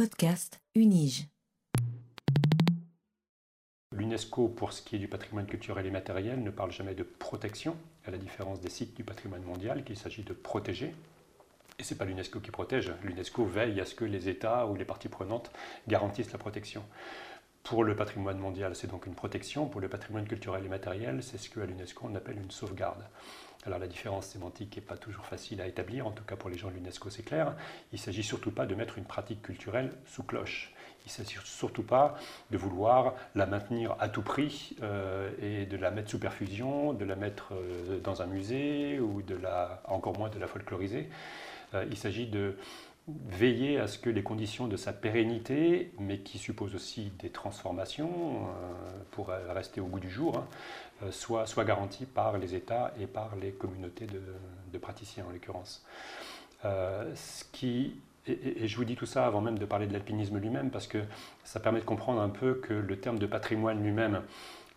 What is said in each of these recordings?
Podcast Unige. L'UNESCO, pour ce qui est du patrimoine culturel et matériel, ne parle jamais de protection, à la différence des sites du patrimoine mondial qu'il s'agit de protéger. Et ce n'est pas l'UNESCO qui protège. L'UNESCO veille à ce que les États ou les parties prenantes garantissent la protection. Pour le patrimoine mondial, c'est donc une protection. Pour le patrimoine culturel et matériel, c'est ce qu'à l'UNESCO on appelle une sauvegarde. Alors la différence sémantique n'est pas toujours facile à établir, en tout cas pour les gens de l'UNESCO c'est clair. Il ne s'agit surtout pas de mettre une pratique culturelle sous cloche. Il ne s'agit surtout pas de vouloir la maintenir à tout prix euh, et de la mettre sous perfusion, de la mettre euh, dans un musée ou encore moins de la folkloriser. Euh, il s'agit de veiller à ce que les conditions de sa pérennité, mais qui suppose aussi des transformations pour rester au goût du jour, hein, soient, garanties par les États et par les communautés de, praticiens en l'occurrence. ce qui et, je vous dis tout ça avant même de parler de l'alpinisme lui-même, parce que ça permet de comprendre un peu que le terme de patrimoine lui-même,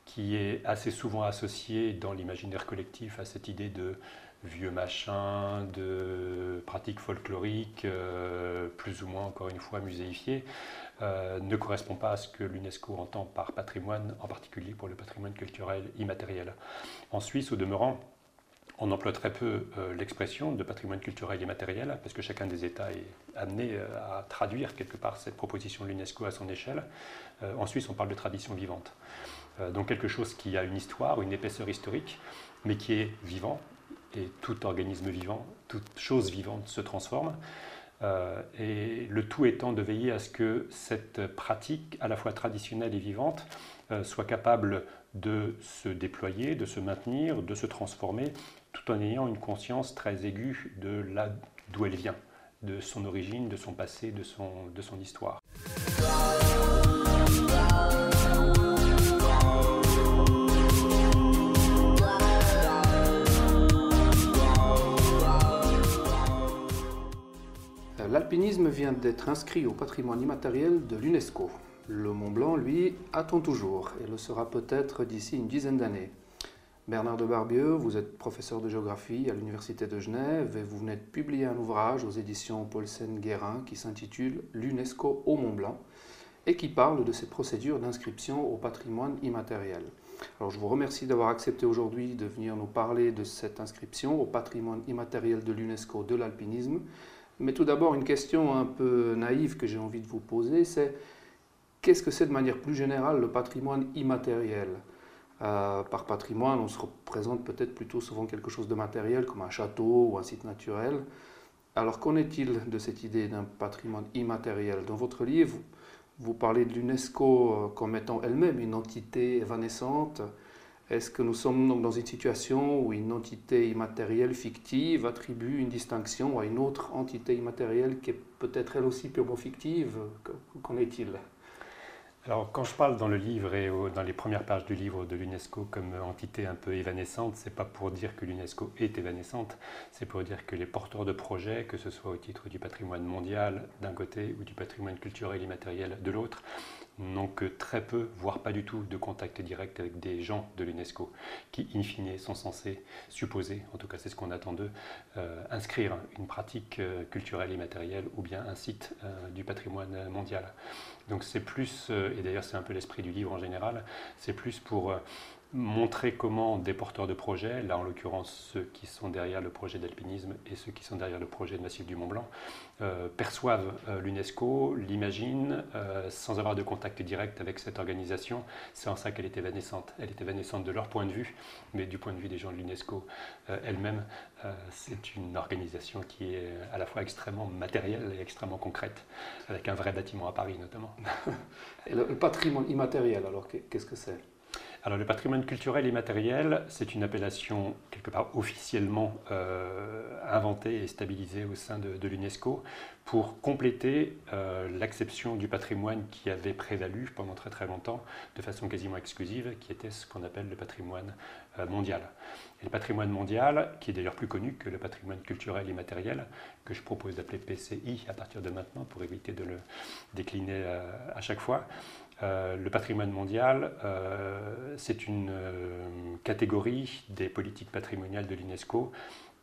qui est assez souvent associé dans l'imaginaire collectif à cette idée de vieux machin, de pratiques folkloriques, euh, plus ou moins encore une fois muséifiées, euh, ne correspond pas à ce que l'UNESCO entend par patrimoine, en particulier pour le patrimoine culturel immatériel. En Suisse, au demeurant, on emploie très peu euh, l'expression de patrimoine culturel immatériel, parce que chacun des États est amené à traduire quelque part cette proposition de l'UNESCO à son échelle. en Suisse, on parle de tradition vivante. Donc quelque chose qui a une histoire, une épaisseur historique, mais qui est vivant, et tout organisme vivant, toute chose vivante se transforme. Euh, et le tout étant de veiller à ce que cette pratique, à la fois traditionnelle et vivante, euh, soit capable de se déployer, de se maintenir, de se transformer, tout en ayant une conscience très aiguë de là d'où elle vient, de son origine, de son passé, de son, de son histoire. L'alpinisme vient d'être inscrit au patrimoine immatériel de l'UNESCO. Le Mont Blanc, lui, attend toujours et le sera peut-être d'ici une dizaine d'années. Bernard de Barbieux, vous êtes professeur de géographie à l'Université de Genève et vous venez de publier un ouvrage aux éditions Paulsen-Guérin qui s'intitule L'UNESCO au Mont Blanc et qui parle de ces procédures d'inscription au patrimoine immatériel. Alors je vous remercie d'avoir accepté aujourd'hui de venir nous parler de cette inscription au patrimoine immatériel de l'UNESCO de l'alpinisme mais tout d'abord, une question un peu naïve que j'ai envie de vous poser, c'est qu'est-ce que c'est de manière plus générale le patrimoine immatériel? Euh, Par patrimoine, on se représente peut-être plutôt souvent quelque chose de matériel, comme un château ou un site naturel. Alors qu'en est-il de cette idée d'un patrimoine immatériel? Dans votre livre, vous parlez de l'UNESCO euh, comme étant elle-même une entité évanescente est-ce que nous sommes donc dans une situation où une entité immatérielle fictive attribue une distinction à une autre entité immatérielle qui est peut-être elle aussi purement fictive? Qu'en est-il? Alors, quand je parle dans le livre et dans les premières pages du livre de l'UNESCO comme entité un peu évanescente, c'est pas pour dire que l'UNESCO est évanescente, c'est pour dire que les porteurs de projets, que ce soit au titre du patrimoine mondial d'un côté ou du patrimoine culturel immatériel de l'autre, n'ont que très peu, voire pas du tout, de contact direct avec des gens de l'UNESCO qui, in fine, sont censés supposer, en tout cas c'est ce qu'on attend d'eux, euh, inscrire une pratique euh, culturelle immatérielle ou bien un site euh, du patrimoine mondial. Donc c'est plus, et d'ailleurs c'est un peu l'esprit du livre en général, c'est plus pour montrer comment des porteurs de projets, là en l'occurrence ceux qui sont derrière le projet d'alpinisme et ceux qui sont derrière le projet de Massif du Mont Blanc, euh, perçoivent euh, l'UNESCO, l'imaginent, euh, sans avoir de contact direct avec cette organisation. C'est en ça qu'elle est évanescente. Elle est évanescente de leur point de vue, mais du point de vue des gens de l'UNESCO elle-même, c'est une organisation qui est à la fois extrêmement matérielle et extrêmement concrète, avec un vrai bâtiment à Paris notamment. le patrimoine immatériel, alors qu'est-ce que c'est? Alors le patrimoine culturel immatériel, c'est une appellation quelque part officiellement euh, inventée et stabilisée au sein de, l'UNESCO pour compléter euh, l'acception du patrimoine qui avait prévalu pendant très très longtemps de façon quasiment exclusive, qui était ce qu'on appelle le patrimoine euh, mondial. Et le patrimoine mondial, qui est d'ailleurs plus connu que le patrimoine culturel immatériel, que je propose d'appeler PCI à partir de maintenant pour éviter de le décliner à chaque fois, euh, le patrimoine mondial, euh, c'est une euh, catégorie des politiques patrimoniales de l'UNESCO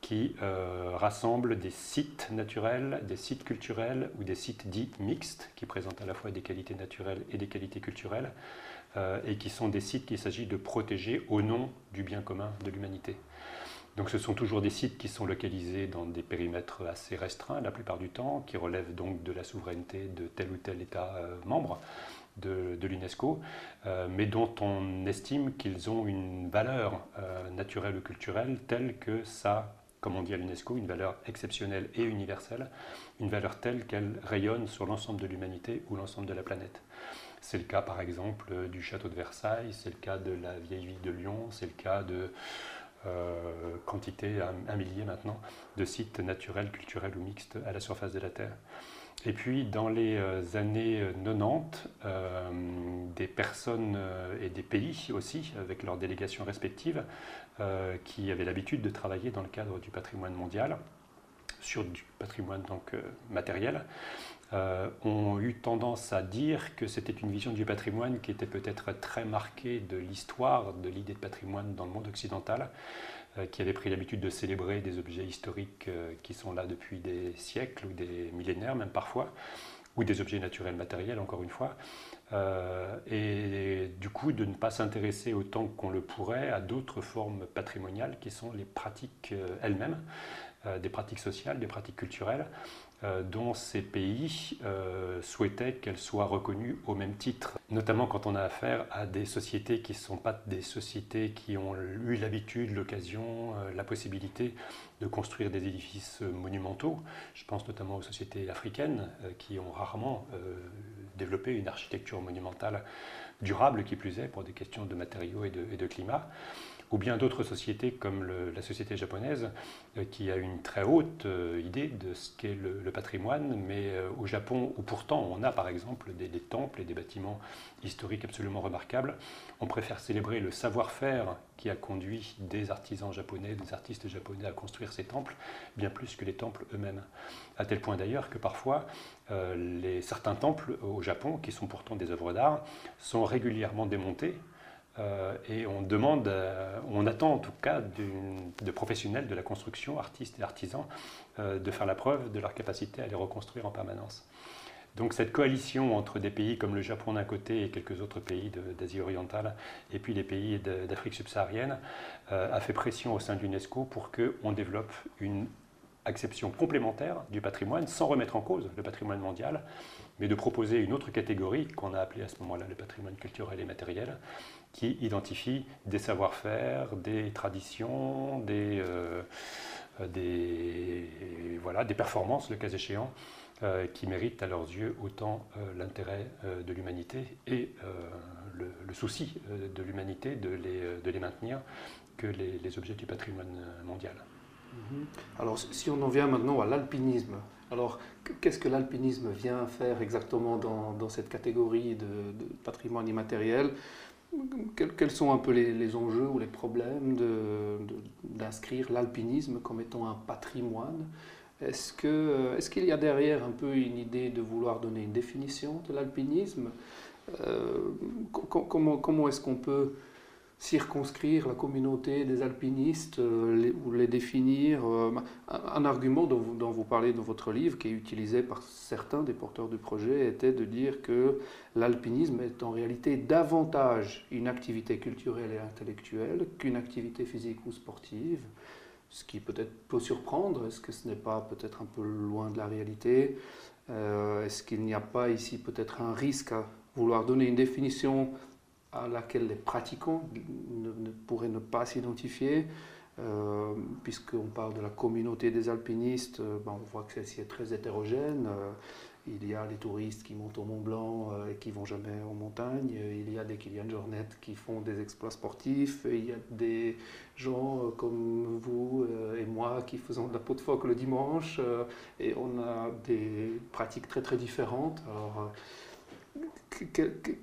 qui rassemble des sites naturels, des sites culturels ou des sites dits mixtes, qui présentent à la fois des qualités naturelles et des qualités culturelles, et qui sont des sites qu'il s'agit de protéger au nom du bien commun de l'humanité. Donc ce sont toujours des sites qui sont localisés dans des périmètres assez restreints la plupart du temps, qui relèvent donc de la souveraineté de tel ou tel État membre de, l'UNESCO, euh, mais dont on estime qu'ils ont une valeur euh, naturelle ou culturelle telle que ça, comme on dit à l'UNESCO, une valeur exceptionnelle et universelle, une valeur telle qu'elle rayonne sur l'ensemble de l'humanité ou l'ensemble de la planète. C'est le cas par exemple du château de Versailles, c'est le cas de la vieille ville de Lyon, c'est le cas de euh, quantité, un, millier maintenant, de sites naturels, culturels ou mixtes à la surface de la Terre. Et puis dans les euh, années 90, euh, des personnes et des pays aussi, avec leurs délégations respectives, qui avaient l'habitude de travailler dans le cadre du patrimoine mondial, sur du patrimoine donc matériel, euh, ont eu tendance à dire que c'était une vision du patrimoine qui était peut-être très marquée de l'histoire de l'idée de patrimoine dans le monde occidental, euh, qui avait pris l'habitude de célébrer des objets historiques euh, qui sont là depuis des siècles ou des millénaires même parfois, ou des objets naturels matériels encore une fois, et du coup de ne pas s'intéresser autant qu'on le pourrait à d'autres formes patrimoniales qui sont les pratiques elles-mêmes, des pratiques sociales, des pratiques culturelles, euh, dont ces pays euh, souhaitaient qu'elles soient reconnues au même titre, notamment quand on a affaire à des sociétés qui ne sont pas des sociétés qui ont eu l'habitude, l'occasion, euh, la possibilité de construire des édifices monumentaux. Je pense notamment aux sociétés africaines qui ont rarement développé une architecture monumentale durable, qui plus est, pour des questions de matériaux et de climat ou bien d'autres sociétés comme la société japonaise euh, qui a une très haute euh, idée de ce qu'est le, patrimoine, mais euh, au Japon, où pourtant on a par exemple des, temples et des bâtiments historiques absolument remarquables, on préfère célébrer le savoir-faire qui a conduit des artisans japonais, des artistes japonais à construire ces temples, bien plus que les temples eux-mêmes. À tel point d'ailleurs que parfois, certains temples au Japon, qui sont pourtant des œuvres d'art, sont régulièrement démontés euh, et on demande, euh, on attend en tout cas de professionnels de la construction, artistes et artisans, euh, de faire la preuve de leur capacité à les reconstruire en permanence. Donc cette coalition entre des pays comme le Japon d'un côté et quelques autres pays d'Asie orientale, et puis les pays d'Afrique subsaharienne, a fait pression au sein de l'UNESCO pour qu'on développe une acception complémentaire du patrimoine sans remettre en cause le patrimoine mondial, mais de proposer une autre catégorie qu'on a appelée à ce moment-là le patrimoine culturel et matériel, qui identifie des savoir-faire, des traditions, des, euh, voilà, des performances, le cas échéant, euh, qui méritent à leurs yeux autant euh, l'intérêt de l'humanité et le, souci de l'humanité de les, de les, maintenir que les, objets du patrimoine mondial. Mhm. Alors si on en vient maintenant à l'alpinisme, alors qu'est-ce que l'alpinisme vient faire exactement dans, cette catégorie de patrimoine immatériel? Quels, sont un peu les, enjeux ou les problèmes d'inscrire l'alpinisme comme étant un patrimoine? Est-ce qu'il y a derrière un peu une idée de vouloir donner une définition de l'alpinisme? Euh, Comment, comment est-ce qu'on peut circonscrire la communauté des alpinistes euh, ou les définir. Euh, un, argument dont vous, parlez dans votre livre, qui est utilisé par certains des porteurs du projet, était de dire que l'alpinisme est en réalité davantage une activité culturelle et intellectuelle qu'une activité physique ou sportive, ce qui peut-être peut surprendre. Est-ce que ce n'est pas peut-être un peu loin de la réalité euh, Est-ce qu'il n'y a pas ici peut-être un risque à vouloir donner une définition à laquelle les pratiquants ne, pourraient ne pas s'identifier, euh, puisqu'on parle de la communauté des alpinistes, euh, ben, on voit que celle-ci est très hétérogène. Euh, il y a les touristes qui montent au Mont Blanc et qui vont jamais en montagne. Il y a des Kylian Jornet qui font des exploits sportifs. Il y a des gens comme vous et moi qui faisons de la peau de phoque le dimanche. Et on a des pratiques très très différentes.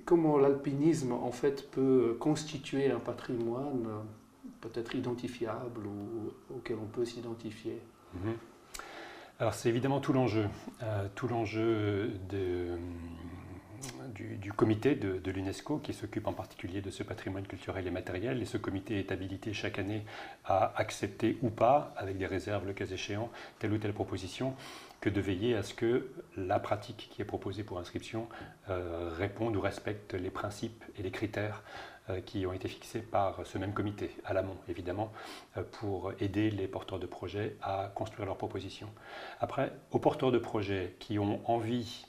Comment l'alpinisme en fait peut constituer un patrimoine euh, peut-être identifiable ou auquel on peut s'identifier? Mhm. Alors c'est évidemment tout l'enjeu, euh, tout l'enjeu du, comité de, l'UNESCO qui s'occupe en particulier de ce patrimoine culturel et matériel. Et ce comité est habilité chaque année à accepter ou pas, avec des réserves le cas échéant, telle ou telle proposition, que de veiller à ce que la pratique qui est proposée pour inscription euh, réponde ou respecte les principes et les critères euh, qui ont été fixés par ce même comité, à l'amont évidemment, euh, pour aider les porteurs de projets à construire leurs propositions. Après, aux porteurs de projets qui ont envie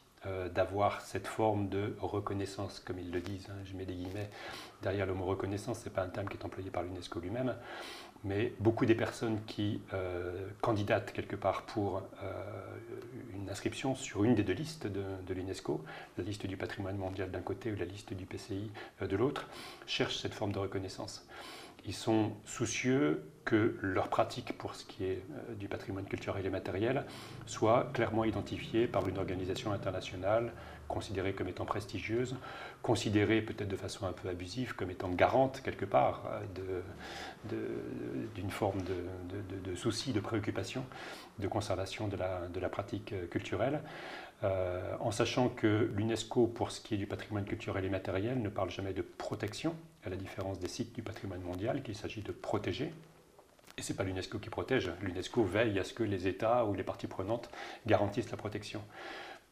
d'avoir cette forme de reconnaissance, comme ils le disent. Hein, je mets des guillemets derrière le mot reconnaissance, ce n'est pas un terme qui est employé par l'UNESCO lui-même, mais beaucoup des personnes qui euh, candidatent quelque part pour euh, une inscription sur une des deux listes de, l'UNESCO, la liste du patrimoine mondial d'un côté ou la liste du PCI de l'autre, cherchent cette forme de reconnaissance. Ils sont soucieux que leur pratique pour ce qui est euh, du patrimoine culturel et matériel soit clairement identifiée par une organisation internationale considérée comme étant prestigieuse, considérée peut-être de façon un peu abusive comme étant garante quelque part euh, d'une forme de, souci, de préoccupation, de conservation de la, pratique euh, culturelle. en sachant que l'UNESCO, pour ce qui est du patrimoine culturel et matériel, ne parle jamais de protection, à la différence des sites du patrimoine mondial qu'il s'agit de protéger. Et ce n'est pas l'UNESCO qui protège. L'UNESCO veille à ce que les États ou les parties prenantes garantissent la protection.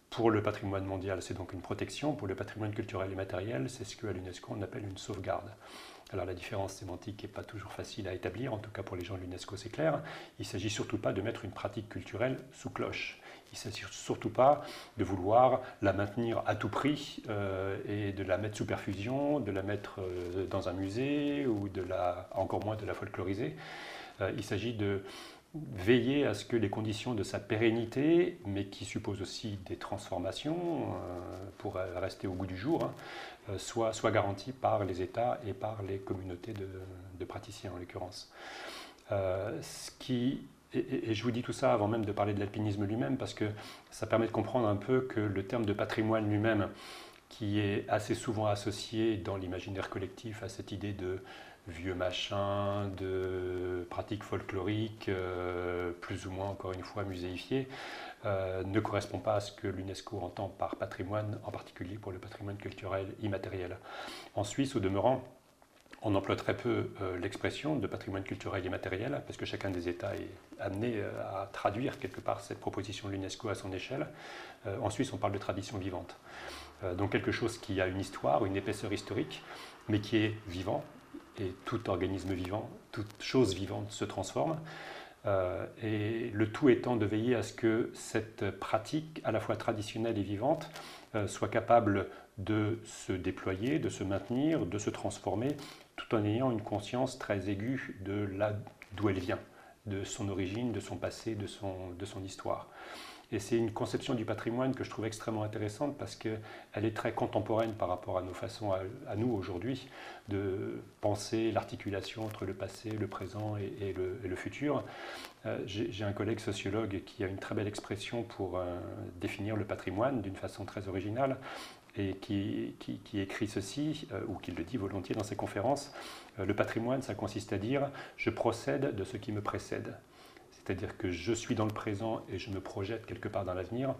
Pour le patrimoine mondial, c'est donc une protection. Pour le patrimoine culturel et matériel, c'est ce qu'à l'UNESCO on appelle une sauvegarde. Alors la différence sémantique n'est pas toujours facile à établir, en tout cas pour les gens de l'UNESCO c'est clair. Il ne s'agit surtout pas de mettre une pratique culturelle sous cloche. Il ne s'agit surtout pas de vouloir la maintenir à tout prix euh, et de la mettre sous perfusion, de la mettre euh, dans un musée ou de la, encore moins de la folkloriser. Euh, il s'agit de veiller à ce que les conditions de sa pérennité, mais qui suppose aussi des transformations pour rester au goût du jour, hein, soient, garanties par les États et par les communautés de, praticiens en l'occurrence. ce qui et, je vous dis tout ça avant même de parler de l'alpinisme lui-même, parce que ça permet de comprendre un peu que le terme de patrimoine lui-même, qui est assez souvent associé dans l'imaginaire collectif à cette idée de vieux machin, de pratiques folkloriques, euh, plus ou moins encore une fois muséifiées, euh, ne correspond pas à ce que l'UNESCO entend par patrimoine, en particulier pour le patrimoine culturel immatériel. En Suisse, au demeurant, on emploie très peu euh, l'expression de patrimoine culturel et matériel, parce que chacun des États est amené à traduire quelque part cette proposition de l'UNESCO à son échelle. En Suisse, on parle de tradition vivante. donc quelque chose qui a une histoire, une épaisseur historique, mais qui est vivant, et tout organisme vivant, toute chose vivante se transforme. et le tout étant de veiller à ce que cette pratique, à la fois traditionnelle et vivante, soit capable de se déployer, de se maintenir, de se transformer tout en ayant une conscience très aiguë de là d'où elle vient, de son origine, de son passé, de son, de son histoire. Et c'est une conception du patrimoine que je trouve extrêmement intéressante parce qu'elle est très contemporaine par rapport à nos façons, à, nous aujourd'hui, de penser l'articulation entre le passé, le présent et, le, futur. Euh, j'ai un collègue sociologue qui a une très belle expression pour euh, définir le patrimoine d'une façon très originale et qui, écrit ceci, euh, ou qui le dit volontiers dans ses conférences, le patrimoine, ça consiste à dire je procède de ce qui me précède. C'est-à-dire que je suis dans le présent et je me projette quelque part dans l'avenir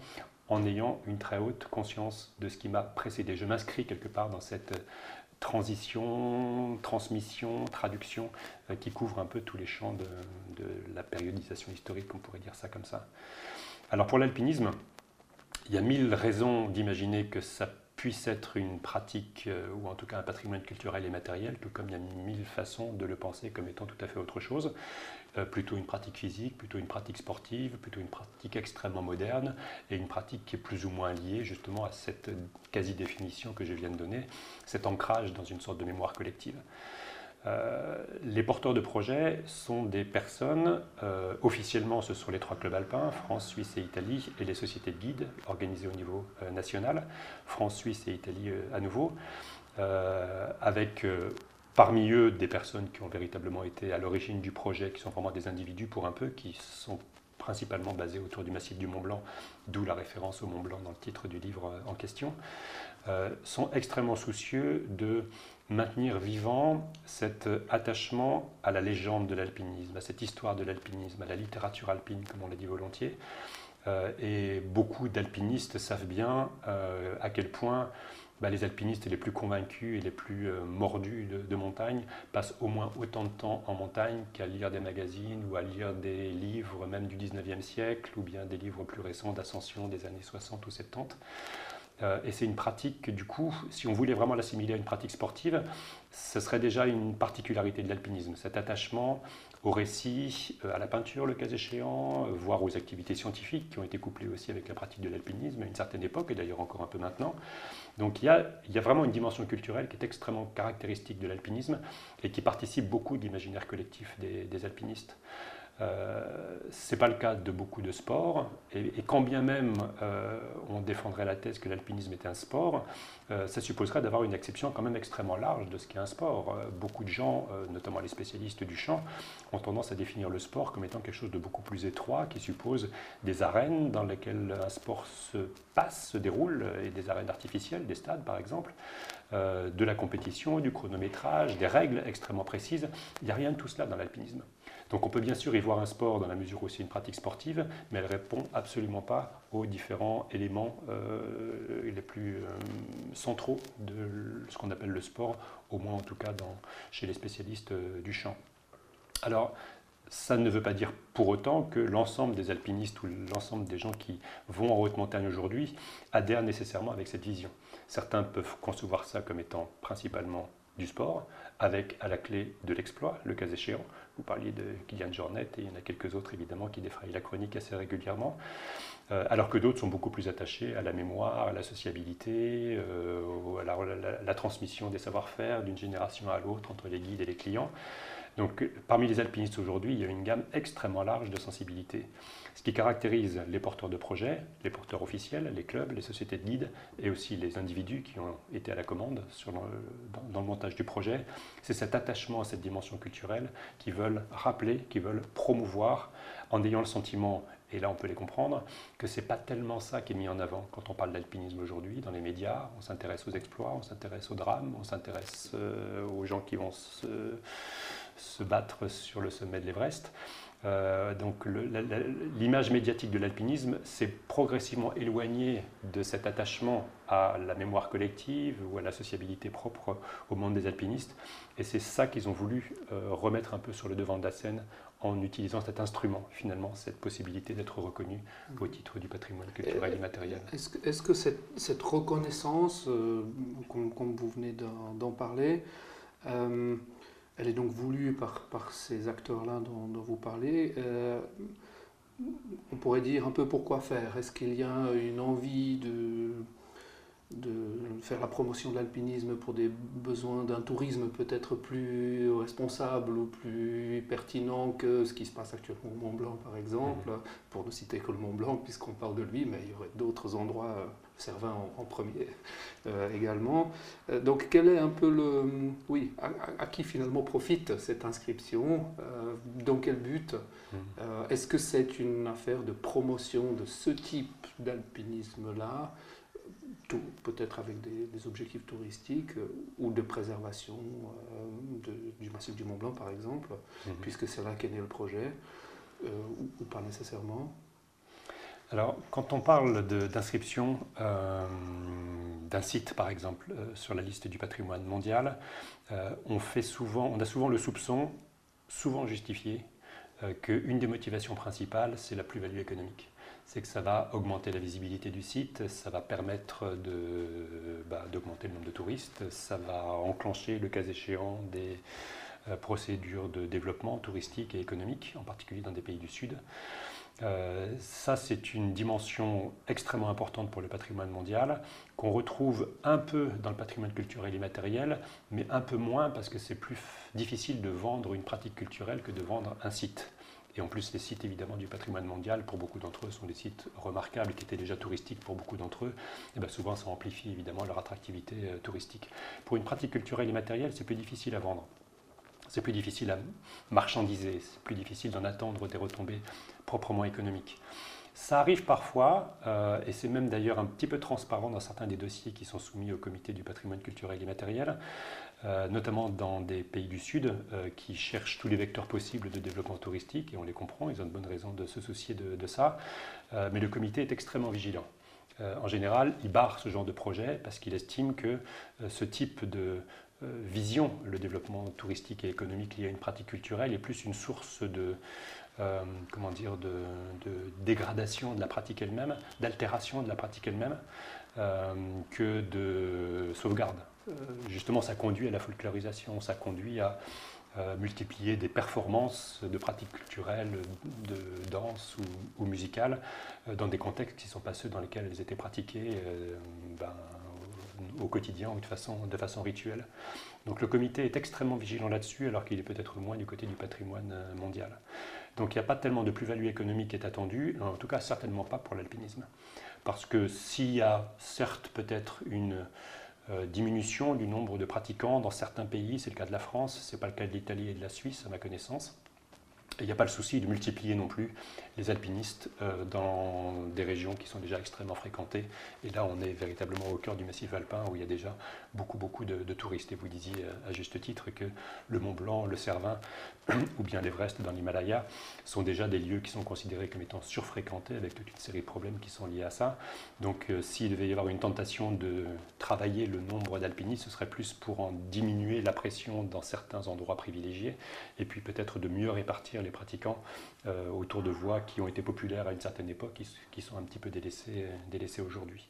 en ayant une très haute conscience de ce qui m'a précédé. Je m'inscris quelque part dans cette transition, transmission, traduction euh, qui couvre un peu tous les champs de, la périodisation historique, on pourrait dire ça comme ça. Alors pour l'alpinisme, il y a mille raisons d'imaginer que ça puisse être une pratique euh, ou en tout cas un patrimoine culturel et matériel, tout comme il y a mille façons de le penser comme étant tout à fait autre chose, euh, plutôt une pratique physique, plutôt une pratique sportive, plutôt une pratique extrêmement moderne et une pratique qui est plus ou moins liée justement à cette quasi-définition que je viens de donner, cet ancrage dans une sorte de mémoire collective. Euh, les porteurs de projets sont des personnes, euh, officiellement ce sont les trois clubs alpins, France, Suisse et Italie, et les sociétés de guides organisées au niveau euh, national, France, Suisse et Italie à nouveau, avec parmi eux des personnes qui ont véritablement été à l'origine du projet, qui sont vraiment des individus pour un peu, qui sont principalement basés autour du massif du Mont Blanc, d'où la référence au Mont Blanc dans le titre du livre en question, sont extrêmement soucieux de maintenir vivant cet attachement à la légende de l'alpinisme, à cette histoire de l'alpinisme, à la littérature alpine, comme on l'a dit volontiers, et beaucoup d'alpinistes savent bien à quel point bah, les alpinistes les plus convaincus et les plus mordus de, montagne passent au moins autant de temps en montagne qu'à lire des magazines ou à lire des livres même du 19e siècle ou bien des livres plus récents d'ascension des années 60 ou 70. Euh, et c'est une pratique que, du coup, si on voulait vraiment l'assimiler à une pratique sportive, ce serait déjà une particularité de l'alpinisme, cet attachement au récit, euh, à la peinture, le cas échéant, euh, voire aux activités scientifiques qui ont été couplées aussi avec la pratique de l'alpinisme à une certaine époque, et d'ailleurs encore un peu maintenant. Donc il y, a, vraiment une dimension culturelle qui est extrêmement caractéristique de l'alpinisme et qui participe beaucoup de l'imaginaire collectif des alpinistes. Euh, ce n'est pas le cas de beaucoup de sports, et, quand bien même euh, on défendrait la thèse que l'alpinisme est un sport, euh, ça supposerait d'avoir une exception quand même extrêmement large de ce qu'est un sport. beaucoup de gens, notamment les spécialistes du champ, ont tendance à définir le sport comme étant quelque chose de beaucoup plus étroit, qui suppose des arènes dans lesquelles un sport se passe, se déroule, et des arènes artificielles, des stades par exemple, de la compétition, du chronométrage, des règles extrêmement précises. Il n'y a rien de tout cela dans l'alpinisme. Donc on peut bien sûr y voir un sport dans la mesure où c'est une pratique sportive, mais elle répond absolument pas aux différents éléments euh, les plus euh, centraux de ce qu'on appelle le sport, au moins en tout cas chez les spécialistes euh, du champ. Alors, ça ne veut pas dire pour autant que l'ensemble des alpinistes ou l'ensemble des gens qui vont en haute montagne aujourd'hui adhèrent nécessairement avec cette vision. Certains peuvent concevoir ça comme étant principalement du sport, avec à la clé de l'exploit, le cas échéant. Vous parliez de Kylian Jornet et il y en a quelques autres évidemment qui défrayent la chronique assez régulièrement, euh, alors que d'autres sont beaucoup plus attachés à la mémoire, à la sociabilité, euh, à la, transmission des savoir-faire d'une génération à l'autre entre les guides et les clients. Donc parmi les alpinistes aujourd'hui, il y a une gamme extrêmement large de sensibilités. Ce qui caractérise les porteurs de projets, les porteurs officiels, les clubs, les sociétés de guides et aussi les individus qui ont été à la commande dans, le montage du projet, c'est cet attachement à cette dimension culturelle qui veulent rappeler, qui veulent promouvoir en ayant le sentiment et là on peut les comprendre, que ce n'est pas tellement ça qui est mis en avant quand on parle d'alpinisme aujourd'hui dans les médias. On s'intéresse aux exploits, on s'intéresse aux drames, on s'intéresse euh, aux gens qui vont se battre sur le sommet de l'Everest. Euh, donc l'image médiatique de l'alpinisme s'est progressivement éloignée de cet attachement à la mémoire collective ou à la sociabilité propre au monde des alpinistes. Et c'est ça qu'ils ont voulu euh, remettre un peu sur le devant de la scène en utilisant cet instrument, finalement, cette possibilité d'être reconnu au titre du patrimoine culturel immatériel. Est-ce que, cette, reconnaissance, euh, comme, vous venez d'en parler, elle est donc voulue par, par ces acteurs-là dont, vous parlez. Euh, on pourrait dire un peu pourquoi faire. Est-ce qu'il y a une envie de de faire la promotion de l'alpinisme pour des besoins d'un tourisme peut-être plus responsable ou plus pertinent que ce qui se passe actuellement au Mont Blanc par exemple, mhm. pour ne citer que le Mont Blanc puisqu'on parle de lui, mais il y aurait d'autres endroits, euh, Servin en, premier euh, également. Euh, donc quel est un peu le... Oui, à, qui finalement profite cette inscription Dans quel but mhm. Est-ce que c'est une affaire de promotion de ce type d'alpinisme-là peut-être avec des, objectifs touristiques euh, ou de préservation euh, du massif du Mont Blanc, par exemple, mhm. puisque c'est là qu'est né le projet, euh, ou, pas nécessairement? Alors, quand on parle d'inscription d'un site, par exemple, sur la liste du patrimoine mondial, souvent, on a souvent le soupçon, souvent justifié, qu'une des motivations principales, c'est la plus-value économique c'est que ça va augmenter la visibilité du site, ça va permettre bah, d'augmenter le nombre de touristes, ça va enclencher, le cas échéant, des euh, procédures de développement touristique et économique, en particulier dans des pays du Sud. Euh, ça, c'est une dimension extrêmement importante pour le patrimoine mondial, qu'on retrouve un peu dans le patrimoine culturel immatériel, mais un peu moins parce que c'est plus difficile de vendre une pratique culturelle que de vendre un site. Et en plus, les sites évidemment du patrimoine mondial, pour beaucoup d'entre eux, sont des sites remarquables qui étaient déjà touristiques pour beaucoup d'entre eux. Et bien souvent, ça amplifie évidemment leur attractivité euh, touristique. Pour une pratique culturelle immatérielle, c'est plus difficile à vendre. C'est plus difficile à marchandiser, c'est plus difficile d'en attendre des retombées proprement économiques. Ça arrive parfois, euh, et c'est même d'ailleurs un petit peu transparent dans certains des dossiers qui sont soumis au comité du patrimoine culturel et immatériel, euh, notamment dans des pays du Sud euh, qui cherchent tous les vecteurs possibles de développement touristique, et on les comprend, ils ont de bonnes raisons de se soucier de, ça, mais le comité est extrêmement vigilant. en général, il barre ce genre de projet parce qu'il estime que ce type de vision, le développement touristique et économique lié à une pratique culturelle, est plus une source de, euh, comment dire, de, dégradation de la pratique elle-même, d'altération de la pratique elle-même, euh, que de sauvegarde. Euh, justement, ça conduit à la folklorisation, ça conduit à multiplier des performances de pratiques culturelles, de danse ou, musicales, dans des contextes qui ne sont pas ceux dans lesquels elles étaient pratiquées ben, au quotidien ou de façon, de façon rituelle. Donc le comité est extrêmement vigilant là-dessus, alors qu'il est peut-être moins du côté du patrimoine mondial. Donc il n'y a pas tellement de plus-value économique qui est attendue, en tout cas certainement pas pour l'alpinisme. Parce que s'il y a certes peut-être une euh, diminution du nombre de pratiquants dans certains pays, c'est le cas de la France, ce n'est pas le cas de l'Italie et de la Suisse à ma connaissance, il n'y a pas le souci de multiplier non plus les alpinistes euh, dans des régions qui sont déjà extrêmement fréquentées. Et là, on est véritablement au cœur du massif alpin où il y a déjà beaucoup, beaucoup de, touristes. Et vous disiez euh, à juste titre que le Mont Blanc, le Cervin ou bien l'Everest dans l'Himalaya sont déjà des lieux qui sont considérés comme étant surfréquentés avec toute une série de problèmes qui sont liés à ça. Donc, euh, s'il devait y avoir une tentation de travailler le nombre d'alpinistes, ce serait plus pour en diminuer la pression dans certains endroits privilégiés et puis peut-être de mieux répartir les pratiquants euh, autour de voies qui ont été populaires à une certaine époque, qui, sont un petit peu délaissées, délaissées aujourd'hui.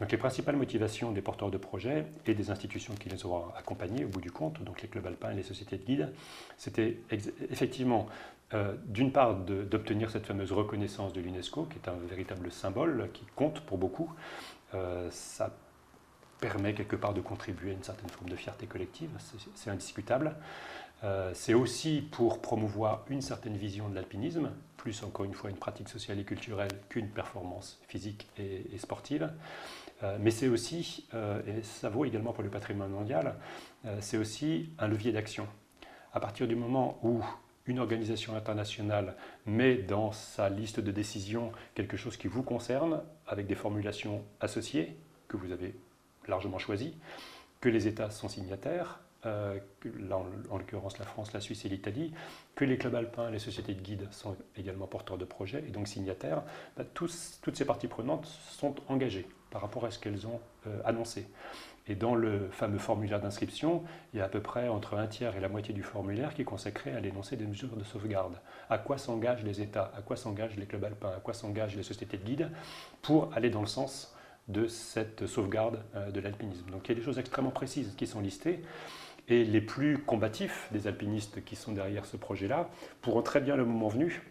Donc les principales motivations des porteurs de projets et des institutions qui les auront accompagnés au bout du compte, donc les clubs alpins et les sociétés de guides, c'était effectivement euh, d'une part d'obtenir cette fameuse reconnaissance de l'UNESCO, qui est un véritable symbole qui compte pour beaucoup. Euh, ça permet quelque part de contribuer à une certaine forme de fierté collective, c'est indiscutable. Euh, c'est aussi pour promouvoir une certaine vision de l'alpinisme, plus encore une fois une pratique sociale et culturelle qu'une performance physique et, sportive. Euh, mais c'est aussi, euh, et ça vaut également pour le patrimoine mondial, c'est aussi un levier d'action. À partir du moment où une organisation internationale met dans sa liste de décisions quelque chose qui vous concerne, avec des formulations associées que vous avez largement choisies, que les États sont signataires, euh, en, l'occurrence la France, la Suisse et l'Italie, que les clubs alpins, les sociétés de guides sont également porteurs de projets et donc signataires, bah, toutes ces parties prenantes sont engagées par rapport à ce qu'elles ont euh, annoncé. Et dans le fameux formulaire d'inscription, il y a à peu près entre un tiers et la moitié du formulaire qui est consacré à l'énoncé des mesures de sauvegarde. À quoi s'engagent les États? À quoi s'engagent les clubs alpins? À quoi s'engagent les sociétés de guides? Pour aller dans le sens de cette sauvegarde euh, de l'alpinisme. Donc il y a des choses extrêmement précises qui sont listées. Et les plus combatifs des alpinistes qui sont derrière ce projet-là pourront très bien, le moment venu,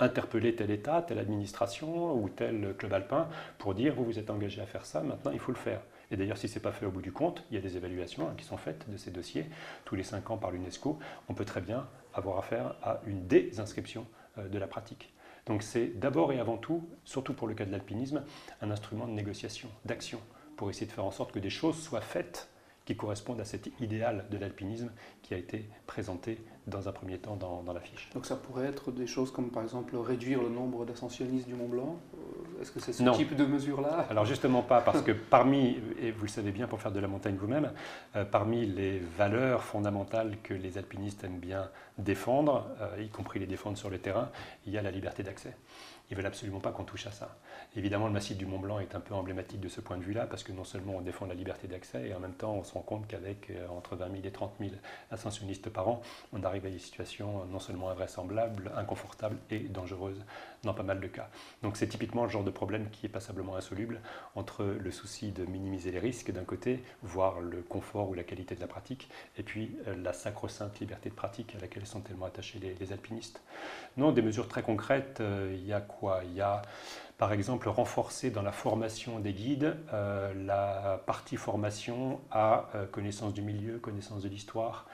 interpeller tel État, telle administration ou tel club alpin pour dire vous vous êtes engagé à faire ça, maintenant il faut le faire. Et d'ailleurs, si ce n'est pas fait au bout du compte, il y a des évaluations hein, qui sont faites de ces dossiers tous les cinq ans par l'UNESCO. On peut très bien avoir affaire à une désinscription euh, de la pratique. Donc c'est d'abord et avant tout, surtout pour le cas de l'alpinisme, un instrument de négociation, d'action, pour essayer de faire en sorte que des choses soient faites qui correspondent à cet idéal de l'alpinisme qui a été présenté dans un premier temps dans, dans l'affiche. Donc ça pourrait être des choses comme par exemple réduire le nombre d'ascensionnistes du Mont Blanc euh, Est-ce que c'est ce type de mesure-là? Alors justement pas, parce que parmi, et vous le savez bien pour faire de la montagne vous-même, euh, parmi les valeurs fondamentales que les alpinistes aiment bien défendre, euh, y compris les défendre sur le terrain, il y a la liberté d'accès. Ils veulent absolument pas qu'on touche à ça. Évidemment, le massif du Mont Blanc est un peu emblématique de ce point de vue-là, parce que non seulement on défend la liberté d'accès, et en même temps on se rend compte qu'avec euh, entre 20 000 et 30 000 ascensionnistes par an, on arrive à des situations non seulement invraisemblables, inconfortables et dangereuses dans pas mal de cas. Donc c'est typiquement le genre de problème qui est passablement insoluble entre le souci de minimiser les risques d'un côté, voire le confort ou la qualité de la pratique, et puis euh, la sacro-sainte liberté de pratique à laquelle sont tellement attachés les, alpinistes. Non, des mesures très concrètes, euh, il y a quoi? Il y a par exemple renforcer dans la formation des guides euh, la partie formation à connaissance du milieu, connaissance de l'histoire,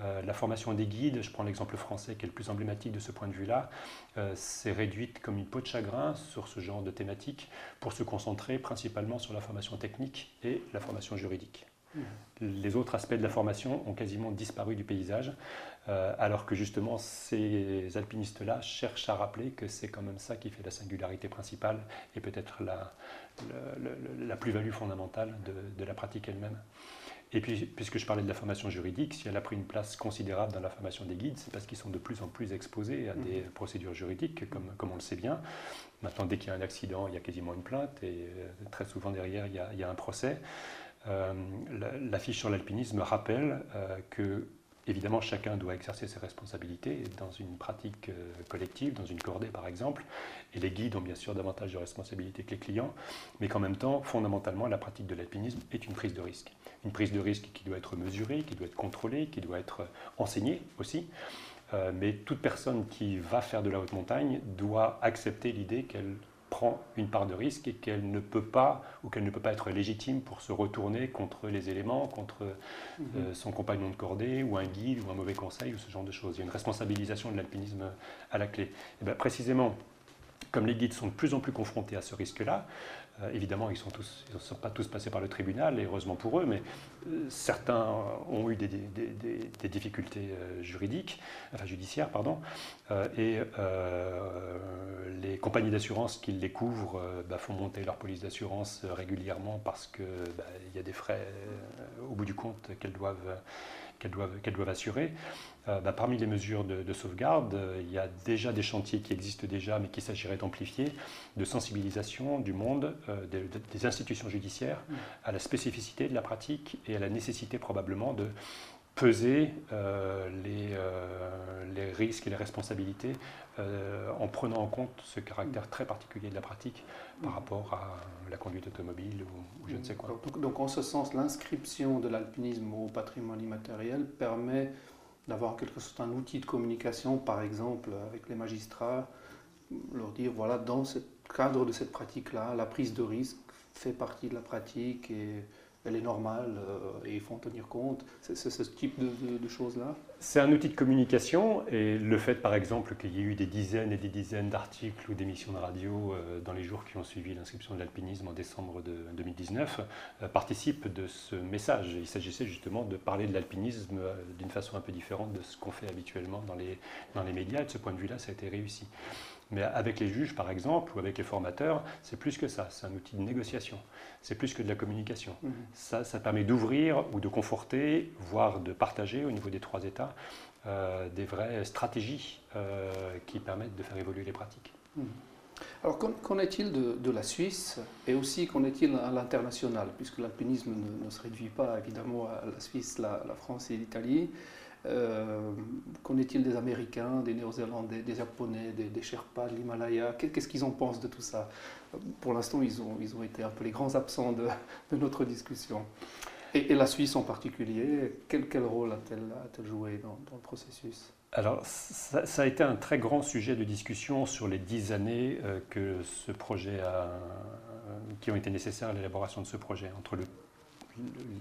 euh, la formation des guides, je prends l'exemple français qui est le plus emblématique de ce point de vue-là, euh, c'est réduite comme une peau de chagrin sur ce genre de thématique pour se concentrer principalement sur la formation technique et la formation juridique. Mmh. Les autres aspects de la formation ont quasiment disparu du paysage, euh, alors que justement ces alpinistes-là cherchent à rappeler que c'est quand même ça qui fait la singularité principale et peut-être la, la, plus-value fondamentale de, la pratique elle-même. Et puis, puisque je parlais de la formation juridique, si elle a pris une place considérable dans la formation des guides, c'est parce qu'ils sont de plus en plus exposés à des mmh. procédures juridiques, comme, comme on le sait bien. Maintenant, dès qu'il y a un accident, il y a quasiment une plainte, et euh, très souvent derrière, il y a, il y a un procès. Euh, la, fiche sur l'alpinisme rappelle euh, que Évidemment, chacun doit exercer ses responsabilités dans une pratique euh, collective, dans une cordée par exemple, et les guides ont bien sûr davantage de responsabilités que les clients, mais qu'en même temps, fondamentalement, la pratique de l'alpinisme est une prise de risque. Une prise de risque qui doit être mesurée, qui doit être contrôlée, qui doit être enseignée aussi. mais toute personne qui va faire de la haute montagne doit accepter l'idée qu'elle prend une part de risque et qu'elle ne peut pas ou qu'elle ne peut pas être légitime pour se retourner contre les éléments, contre euh, mhm. son compagnon de cordée ou un guide ou un mauvais conseil ou ce genre de choses. Il y a une responsabilisation de l'alpinisme à la clé. Et bien précisément, comme les guides sont de plus en plus confrontés à ce risque-là, euh, évidemment, ils ne sont, pas tous passés par le tribunal, et heureusement pour eux, mais euh, certains ont eu des, difficultés euh, juridiques, enfin judiciaires, pardon, et les compagnies d'assurance qui les couvrent bah, font monter leur police d'assurance régulièrement parce qu'il bah, y a des frais au bout du compte qu'elles doivent qu'elles doivent, doivent, assurer. Euh, bah, parmi les mesures de, sauvegarde, euh, il y a déjà des chantiers qui existent déjà, mais qu'il s'agirait d'amplifier, de sensibilisation du monde, euh, des, institutions judiciaires, à la spécificité de la pratique et à la nécessité probablement de peser les, les, risques et les responsabilités en prenant en compte ce caractère très particulier de la pratique par rapport à la conduite automobile ou, je ne sais quoi. Donc, en ce sens, l'inscription de l'alpinisme au patrimoine immatériel permet d'avoir quelque chose, un outil de communication, par exemple, avec les magistrats, leur dire, voilà, dans ce cadre de cette pratique-là, la prise de risque fait partie de la pratique et elle est normale euh, et il faut en tenir compte. C'est ce type de, choses-là C'est un outil de communication et le fait par exemple qu'il y ait eu des dizaines et des dizaines d'articles ou d'émissions de radio euh, dans les jours qui ont suivi l'inscription de l'alpinisme en décembre de 2019 euh, participe de ce message. Il s'agissait justement de parler de l'alpinisme d'une façon un peu différente de ce qu'on fait habituellement dans les, dans les médias et de ce point de vue-là ça a été réussi. Mais avec les juges, par exemple, ou avec les formateurs, c'est plus que ça. C'est un outil de négociation. C'est plus que de la communication. Mhm. Ça, ça permet d'ouvrir ou de conforter, voire de partager au niveau des trois États euh, des vraies stratégies euh, qui permettent de faire évoluer les pratiques. Mhm. Alors, qu'en est-il de, la Suisse et aussi qu'en est-il à l'international? Puisque l'alpinisme ne, se réduit pas évidemment à la Suisse, la, la France et l'Italie. Euh, qu'en est-il des Américains, des Néo-Zélandais, des Japonais, des, Sherpas de l'Himalaya? Qu'est-ce qu'ils en pensent de tout ça? Pour l'instant, ils ont, été un peu les grands absents de, notre discussion. Et, la Suisse en particulier, quel, quel rôle a-t-elle joué dans, le processus? Alors, ça, a été un très grand sujet de discussion sur les dix années euh, que ce projet a, euh, qui ont été nécessaires à l'élaboration de ce projet, entre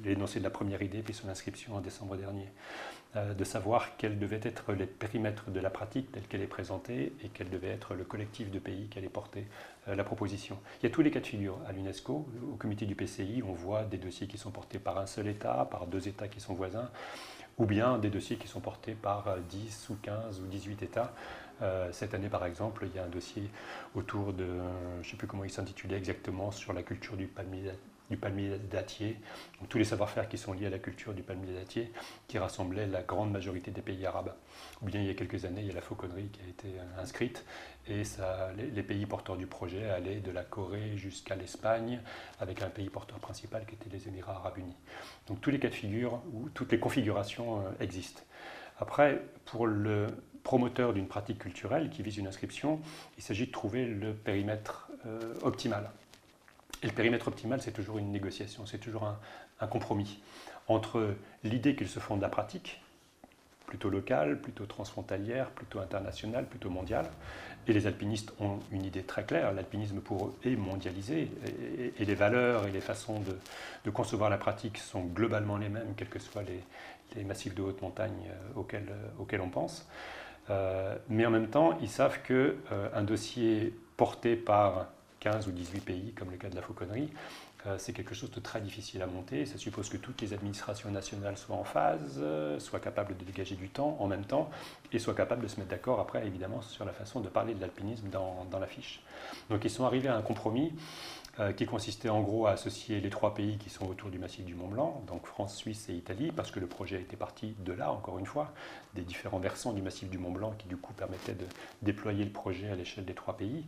l'énoncé de la première idée puis son inscription en décembre dernier. Euh, de savoir quels devaient être les périmètres de la pratique telle qu'elle est présentée et quel devait être le collectif de pays qui allait porter euh, la proposition. Il y a tous les cas de figure à l'UNESCO. Au comité du PCI, on voit des dossiers qui sont portés par un seul État, par deux États qui sont voisins, ou bien des dossiers qui sont portés par 10 ou 15 ou 18 États. Euh, cette année, par exemple, il y a un dossier autour de, je ne sais plus comment il s'intitulait exactement, sur la culture du palmier du palmier dattier, tous les savoir-faire qui sont liés à la culture du palmier dattier, qui rassemblait la grande majorité des pays arabes. Ou bien il y a quelques années, il y a la fauconnerie qui a été euh, inscrite, et les, pays porteurs du projet allaient de la Corée jusqu'à l'Espagne, avec un pays porteur principal qui était les Émirats arabes unis. Donc tous les cas de figure, ou toutes les configurations euh, existent. Après, pour le promoteur d'une pratique culturelle qui vise une inscription, il s'agit de trouver le périmètre euh, optimal. Et le périmètre optimal, c'est toujours une négociation, c'est toujours un, compromis entre l'idée qu'ils se font de la pratique, plutôt locale, plutôt transfrontalière, plutôt internationale, plutôt mondiale. Et les alpinistes ont une idée très claire, l'alpinisme pour eux est mondialisé, et, les valeurs et les façons de, concevoir la pratique sont globalement les mêmes, quels que soient les, massifs de haute montagne euh, auxquels, euh, auxquels on pense. Euh, mais en même temps, ils savent qu'un un dossier porté par 15 ou 18 pays, comme le cas de la fauconnerie, c'est quelque chose de très difficile à monter. Ça suppose que toutes les administrations nationales soient en phase, soient capables de dégager du temps en même temps, et soient capables de se mettre d'accord après, évidemment, sur la façon de parler de l'alpinisme dans, dans la. Donc ils sont arrivés à un compromis euh, qui consistait en gros à associer les trois pays qui sont autour du massif du Mont Blanc, donc France, Suisse et Italie, parce que le projet était parti de là, encore une fois, des différents versants du massif du Mont Blanc qui du coup permettaient de déployer le projet à l'échelle des trois pays.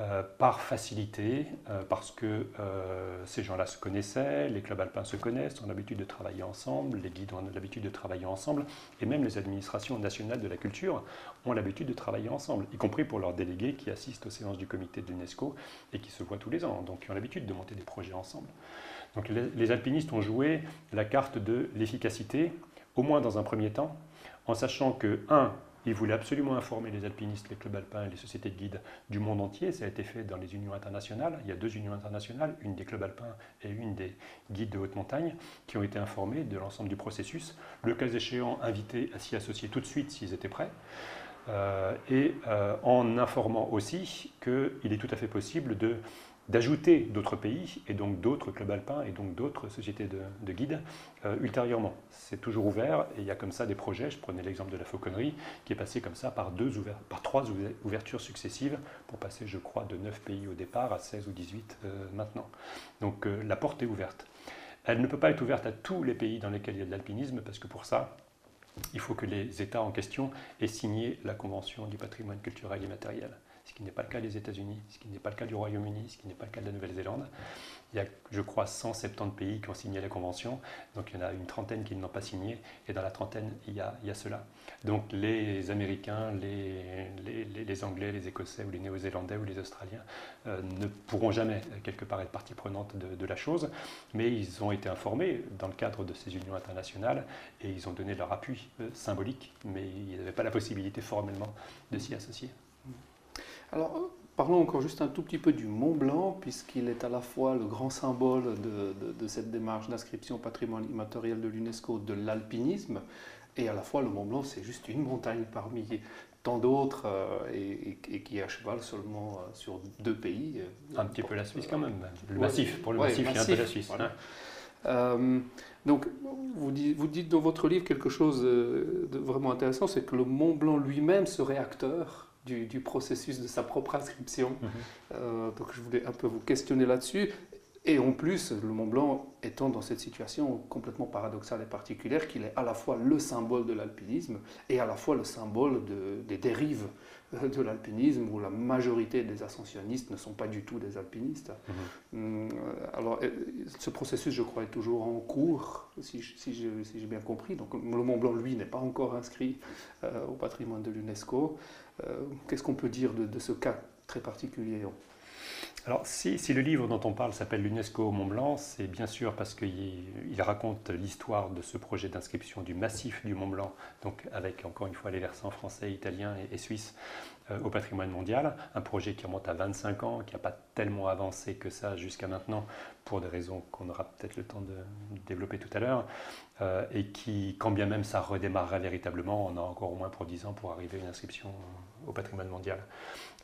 Euh, par facilité, euh, parce que euh, ces gens-là se connaissaient, les clubs alpins se connaissent, ont l'habitude de travailler ensemble, les guides ont l'habitude de travailler ensemble, et même les administrations nationales de la culture ont l'habitude de travailler ensemble, y compris pour leurs délégués qui assistent aux séances du comité de l'UNESCO et qui se voient tous les ans, donc qui ont l'habitude de monter des projets ensemble. Donc les, les alpinistes ont joué la carte de l'efficacité, au moins dans un premier temps, en sachant que, un, il voulait absolument informer les alpinistes, les clubs alpins et les sociétés de guides du monde entier. Ça a été fait dans les unions internationales. Il y a deux unions internationales, une des clubs alpins et une des guides de haute montagne, qui ont été informés de l'ensemble du processus. Le cas échéant, invités à s'y associer tout de suite s'ils étaient prêts. Euh, et euh, en informant aussi qu'il est tout à fait possible de d'ajouter d'autres pays et donc d'autres clubs alpins et donc d'autres sociétés de, guides euh, ultérieurement. C'est toujours ouvert et il y a comme ça des projets. Je prenais l'exemple de la fauconnerie qui est passé comme ça par, deux par trois ouvertures successives pour passer, je crois, de 9 pays au départ à 16 ou 18 euh, maintenant. Donc euh, la porte est ouverte. Elle ne peut pas être ouverte à tous les pays dans lesquels il y a de l'alpinisme parce que pour ça, il faut que les États en question aient signé la Convention du patrimoine culturel et matériel ce qui n'est pas le cas des États-Unis, ce qui n'est pas le cas du Royaume-Uni, ce qui n'est pas le cas de la Nouvelle-Zélande. Il y a, je crois, 170 pays qui ont signé la Convention, donc il y en a une trentaine qui ne l'ont pas signé, et dans la trentaine, il y a, cela. Donc les Américains, les, Anglais, les Écossais ou les Néo-Zélandais ou les Australiens euh, ne pourront jamais, quelque part, être partie prenante de, la chose, mais ils ont été informés dans le cadre de ces unions internationales, et ils ont donné leur appui euh, symbolique, mais ils n'avaient pas la possibilité formellement de s'y associer. Alors, parlons encore juste un tout petit peu du Mont Blanc, puisqu'il est à la fois le grand symbole de, cette démarche d'inscription au patrimoine immatériel de l'UNESCO de l'alpinisme, et à la fois le Mont Blanc, c'est juste une montagne parmi tant d'autres, euh, et, qui est à cheval seulement euh, sur deux pays. Un petit peu la Suisse quand même. Le massif, pour le massif, il y a un peu la Suisse. Hein. Euh, donc, vous dites, vous dites, dans votre livre quelque chose de vraiment intéressant, c'est que le Mont Blanc lui-même serait acteur du, processus de sa propre inscription. Mhm. Euh, donc je voulais un peu vous questionner là-dessus. Et en plus, le Mont Blanc étant dans cette situation complètement paradoxale et particulière, qu'il est à la fois le symbole de l'alpinisme et à la fois le symbole des dérives de l'alpinisme, où la majorité des ascensionnistes ne sont pas du tout des alpinistes. Mhm. Hum, alors, euh, ce processus, je crois, est toujours en cours, si, si j'ai bien compris. Donc, le Mont Blanc, lui, n'est pas encore inscrit euh, au patrimoine de l'UNESCO. Euh, qu'est-ce qu'on peut dire de, ce cas très particulier alors, si, le livre dont on parle s'appelle l'UNESCO Mont Blanc, c'est bien sûr parce qu'il raconte l'histoire de ce projet d'inscription du massif du Mont Blanc, donc avec encore une fois les versants français, italiens et, suisses euh, au patrimoine mondial. Un projet qui remonte à 25 ans, qui n'a pas tellement avancé que ça jusqu'à maintenant, pour des raisons qu'on aura peut-être le temps de développer tout à l'heure, euh, et qui, quand bien même ça redémarrerait véritablement, on a encore au moins pour 10 ans pour arriver à une inscription au patrimoine mondial.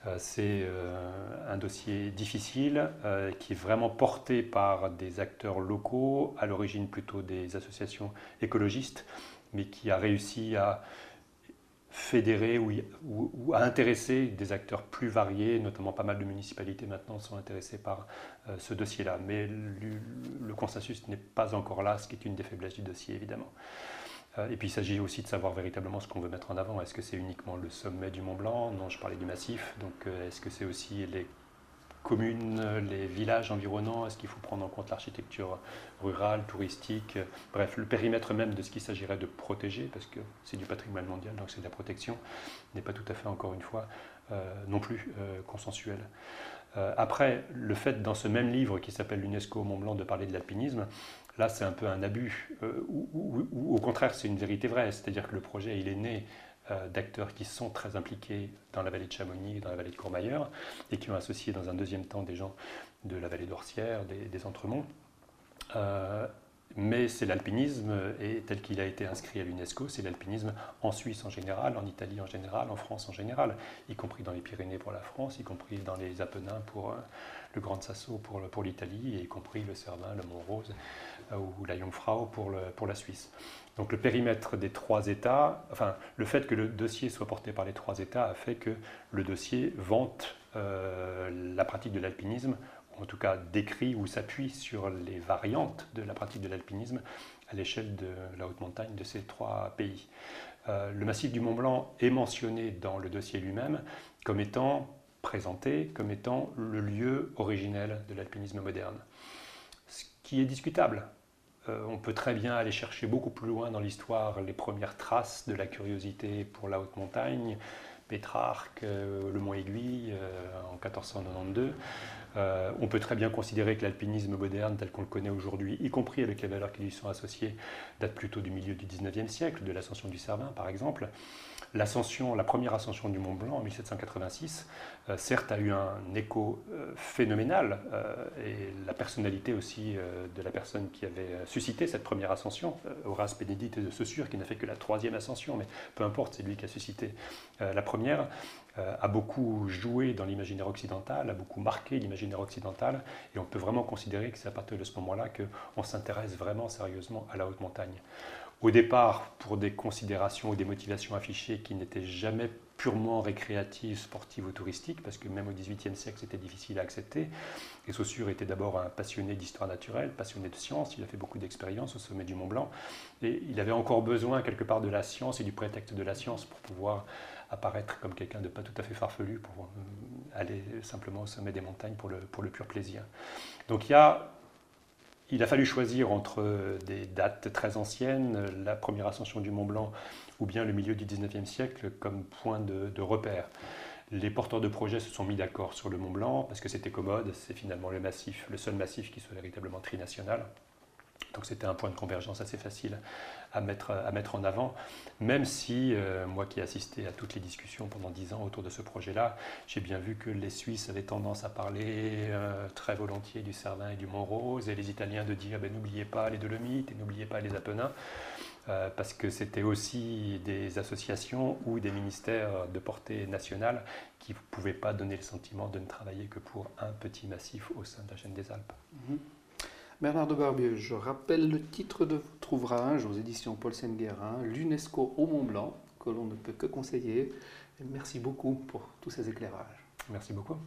Euh, c'est euh, un dossier difficile euh, qui est vraiment porté par des acteurs locaux, à l'origine plutôt des associations écologistes, mais qui a réussi à fédérer ou, à intéresser des acteurs plus variés, notamment pas mal de municipalités maintenant sont intéressées par ce dossier-là. Mais le consensus n'est pas encore là, ce qui est une des faiblesses du dossier évidemment. Euh, et puis il s'agit aussi de savoir véritablement ce qu'on veut mettre en avant. Est-ce que c'est uniquement le sommet du Mont Blanc? Non, je parlais du massif. Donc euh, est-ce que c'est aussi les communes, les villages environnants? Est-ce qu'il faut prendre en compte l'architecture rurale, touristique? Bref, le périmètre même de ce qu'il s'agirait de protéger, parce que c'est du patrimoine mondial, donc c'est de la protection, n'est pas tout à fait, encore une fois, euh, non plus consensuel. après, le fait dans ce même livre qui s'appelle l'UNESCO Mont Blanc de parler de l'alpinisme, Là, c'est un peu un abus, euh, ou, au contraire, c'est une vérité vraie, c'est-à-dire que le projet, il est né euh, d'acteurs qui sont très impliqués dans la vallée de Chamonix, dans la vallée de Courmayeur, et qui ont associé dans un deuxième temps des gens de la vallée d'Orsières, des, Entremonts. Euh, mais c'est l'alpinisme, et tel qu'il a été inscrit à l'UNESCO, c'est l'alpinisme en Suisse en général, en Italie en général, en France en général, y compris dans les Pyrénées pour la France, y compris dans les Apennins pour le Grand Sasso pour, pour l'Italie, y compris le Cervin, le Mont-Rose euh, ou la Jungfrau pour, pour la Suisse. Donc le périmètre des trois États, enfin le fait que le dossier soit porté par les trois États a fait que le dossier vante euh, la pratique de l'alpinisme en tout cas décrit ou s'appuie sur les variantes de la pratique de l'alpinisme à l'échelle de la haute montagne de ces trois pays. Euh, le massif du Mont Blanc est mentionné dans le dossier lui-même comme étant présenté comme étant le lieu originel de l'alpinisme moderne. Ce qui est discutable. Euh, on peut très bien aller chercher beaucoup plus loin dans l'histoire les premières traces de la curiosité pour la haute montagne, Pétrarque, euh, le Mont Aiguille en 1492. Euh, on peut très bien considérer que l'alpinisme moderne tel qu'on le connaît aujourd'hui, y compris avec les valeurs qui lui sont associées, date plutôt du milieu du 19e siècle, de l'ascension du Cervin par exemple. L'ascension, la première ascension du Mont Blanc en 1786, euh, certes a eu un écho euh, phénoménal et la personnalité aussi de la personne qui avait suscité cette première ascension, Horace Bénédicte de Saussure, qui n'a fait que la troisième ascension, mais peu importe, c'est lui qui a suscité la première, a beaucoup joué dans l'imaginaire occidental, a beaucoup marqué l'imaginaire occidental, et on peut vraiment considérer que c'est à partir de ce moment-là qu'on s'intéresse vraiment sérieusement à la haute montagne. Au départ, pour des considérations ou des motivations affichées qui n'étaient jamais purement récréatives, sportives ou touristiques, parce que même au XVIIIe siècle, c'était difficile à accepter. Et Saussure était d'abord un passionné d'histoire naturelle, passionné de science, il a fait beaucoup d'expériences au sommet du Mont Blanc, et il avait encore besoin quelque part de la science et du prétexte de la science pour pouvoir apparaître comme quelqu'un de pas tout à fait farfelu, pour euh, aller simplement au sommet des montagnes pour le, pour le pur plaisir. Donc il y a il a fallu choisir entre des dates très anciennes, la première ascension du Mont Blanc, ou bien le milieu du 19e siècle comme point de, repère. Les porteurs de projets se sont mis d'accord sur le Mont Blanc parce que c'était commode, c'est finalement le le seul massif qui soit véritablement trinational. Donc c'était un point de convergence assez facile à mettre, à mettre en avant, même si euh, moi qui ai assisté à toutes les discussions pendant dix ans autour de ce projet-là, j'ai bien vu que les Suisses avaient tendance à parler euh, très volontiers du Cervin et du Mont-Rose, et les Italiens de dire ben, n'oubliez pas les Dolomites et n'oubliez pas les Apennins, euh, parce que c'était aussi des associations ou des ministères de portée nationale qui ne pouvaient pas donner le sentiment de ne travailler que pour un petit massif au sein de la chaîne des Alpes. Mhm. Bernard de Barbieux, je rappelle le titre de votre ouvrage aux éditions Paul Guérin, L'UNESCO au Mont Blanc, que l'on ne peut que conseiller. merci beaucoup pour tous ces éclairages. Merci beaucoup.